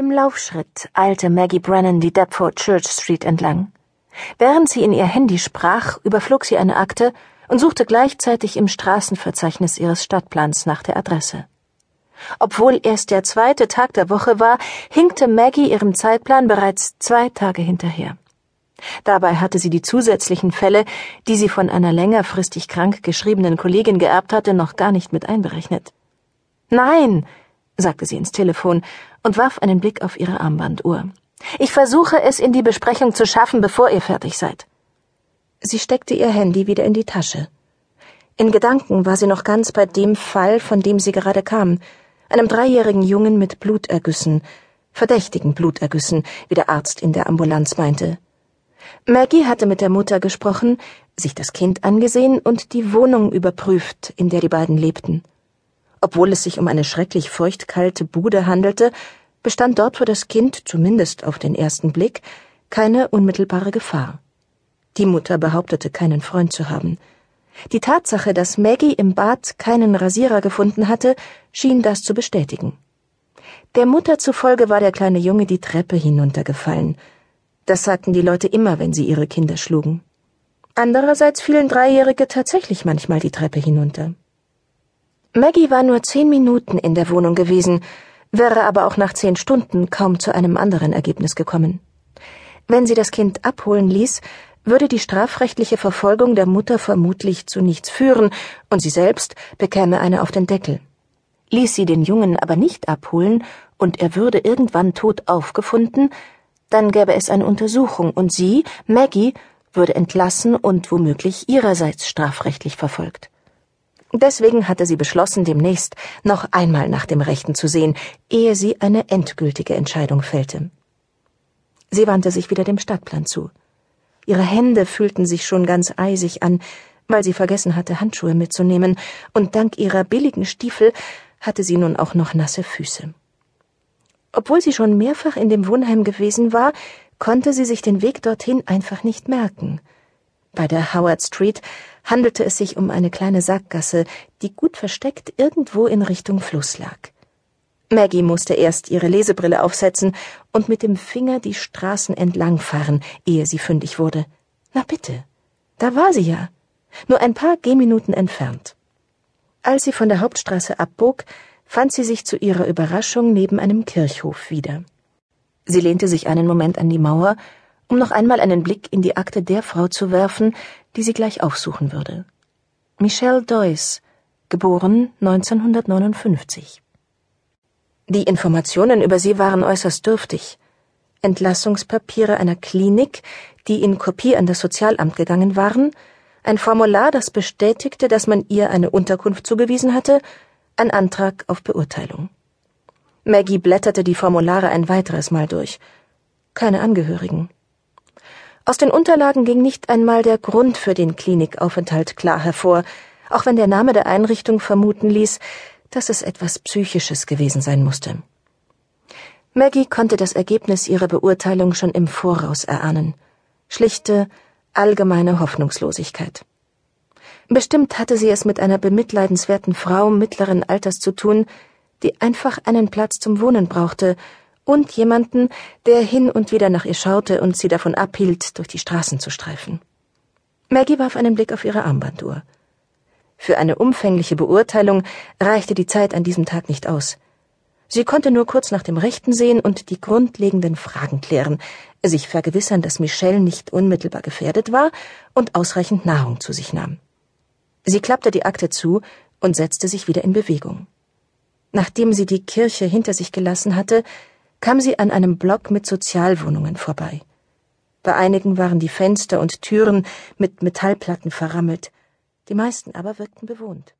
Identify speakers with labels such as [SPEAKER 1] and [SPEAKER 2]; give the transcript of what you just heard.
[SPEAKER 1] Im Laufschritt eilte Maggie Brennan die Deptford Church Street entlang. Während sie in ihr Handy sprach, überflog sie eine Akte und suchte gleichzeitig im Straßenverzeichnis ihres Stadtplans nach der Adresse. Obwohl erst der zweite Tag der Woche war, hinkte Maggie ihrem Zeitplan bereits zwei Tage hinterher. Dabei hatte sie die zusätzlichen Fälle, die sie von einer längerfristig krank geschriebenen Kollegin geerbt hatte, noch gar nicht mit einberechnet. Nein, sagte sie ins Telefon und warf einen Blick auf ihre Armbanduhr. Ich versuche es in die Besprechung zu schaffen, bevor ihr fertig seid. Sie steckte ihr Handy wieder in die Tasche. In Gedanken war sie noch ganz bei dem Fall, von dem sie gerade kam, einem dreijährigen Jungen mit Blutergüssen, verdächtigen Blutergüssen, wie der Arzt in der Ambulanz meinte. Maggie hatte mit der Mutter gesprochen, sich das Kind angesehen und die Wohnung überprüft, in der die beiden lebten. Obwohl es sich um eine schrecklich feuchtkalte Bude handelte, bestand dort für das Kind, zumindest auf den ersten Blick, keine unmittelbare Gefahr. Die Mutter behauptete, keinen Freund zu haben. Die Tatsache, dass Maggie im Bad keinen Rasierer gefunden hatte, schien das zu bestätigen. Der Mutter zufolge war der kleine Junge die Treppe hinuntergefallen. Das sagten die Leute immer, wenn sie ihre Kinder schlugen. Andererseits fielen Dreijährige tatsächlich manchmal die Treppe hinunter. Maggie war nur zehn Minuten in der Wohnung gewesen, wäre aber auch nach zehn Stunden kaum zu einem anderen Ergebnis gekommen. Wenn sie das Kind abholen ließ, würde die strafrechtliche Verfolgung der Mutter vermutlich zu nichts führen, und sie selbst bekäme eine auf den Deckel. Ließ sie den Jungen aber nicht abholen, und er würde irgendwann tot aufgefunden, dann gäbe es eine Untersuchung, und sie, Maggie, würde entlassen und womöglich ihrerseits strafrechtlich verfolgt. Deswegen hatte sie beschlossen, demnächst noch einmal nach dem Rechten zu sehen, ehe sie eine endgültige Entscheidung fällte. Sie wandte sich wieder dem Stadtplan zu. Ihre Hände fühlten sich schon ganz eisig an, weil sie vergessen hatte, Handschuhe mitzunehmen, und dank ihrer billigen Stiefel hatte sie nun auch noch nasse Füße. Obwohl sie schon mehrfach in dem Wohnheim gewesen war, konnte sie sich den Weg dorthin einfach nicht merken. Bei der Howard Street handelte es sich um eine kleine Sackgasse, die gut versteckt irgendwo in Richtung Fluss lag. Maggie musste erst ihre Lesebrille aufsetzen und mit dem Finger die Straßen entlangfahren, ehe sie fündig wurde. Na bitte, da war sie ja, nur ein paar Gehminuten entfernt. Als sie von der Hauptstraße abbog, fand sie sich zu ihrer Überraschung neben einem Kirchhof wieder. Sie lehnte sich einen Moment an die Mauer um noch einmal einen Blick in die Akte der Frau zu werfen, die sie gleich aufsuchen würde. Michelle Deuce, geboren 1959. Die Informationen über sie waren äußerst dürftig. Entlassungspapiere einer Klinik, die in Kopie an das Sozialamt gegangen waren, ein Formular, das bestätigte, dass man ihr eine Unterkunft zugewiesen hatte, ein Antrag auf Beurteilung. Maggie blätterte die Formulare ein weiteres Mal durch. Keine Angehörigen. Aus den Unterlagen ging nicht einmal der Grund für den Klinikaufenthalt klar hervor, auch wenn der Name der Einrichtung vermuten ließ, dass es etwas Psychisches gewesen sein musste. Maggie konnte das Ergebnis ihrer Beurteilung schon im Voraus erahnen. Schlichte, allgemeine Hoffnungslosigkeit. Bestimmt hatte sie es mit einer bemitleidenswerten Frau mittleren Alters zu tun, die einfach einen Platz zum Wohnen brauchte und jemanden, der hin und wieder nach ihr schaute und sie davon abhielt, durch die Straßen zu streifen. Maggie warf einen Blick auf ihre Armbanduhr. Für eine umfängliche Beurteilung reichte die Zeit an diesem Tag nicht aus. Sie konnte nur kurz nach dem Rechten sehen und die grundlegenden Fragen klären, sich vergewissern, dass Michelle nicht unmittelbar gefährdet war und ausreichend Nahrung zu sich nahm. Sie klappte die Akte zu und setzte sich wieder in Bewegung. Nachdem sie die Kirche hinter sich gelassen hatte, kam sie an einem Block mit Sozialwohnungen vorbei. Bei einigen waren die Fenster und Türen mit Metallplatten verrammelt, die meisten aber wirkten bewohnt.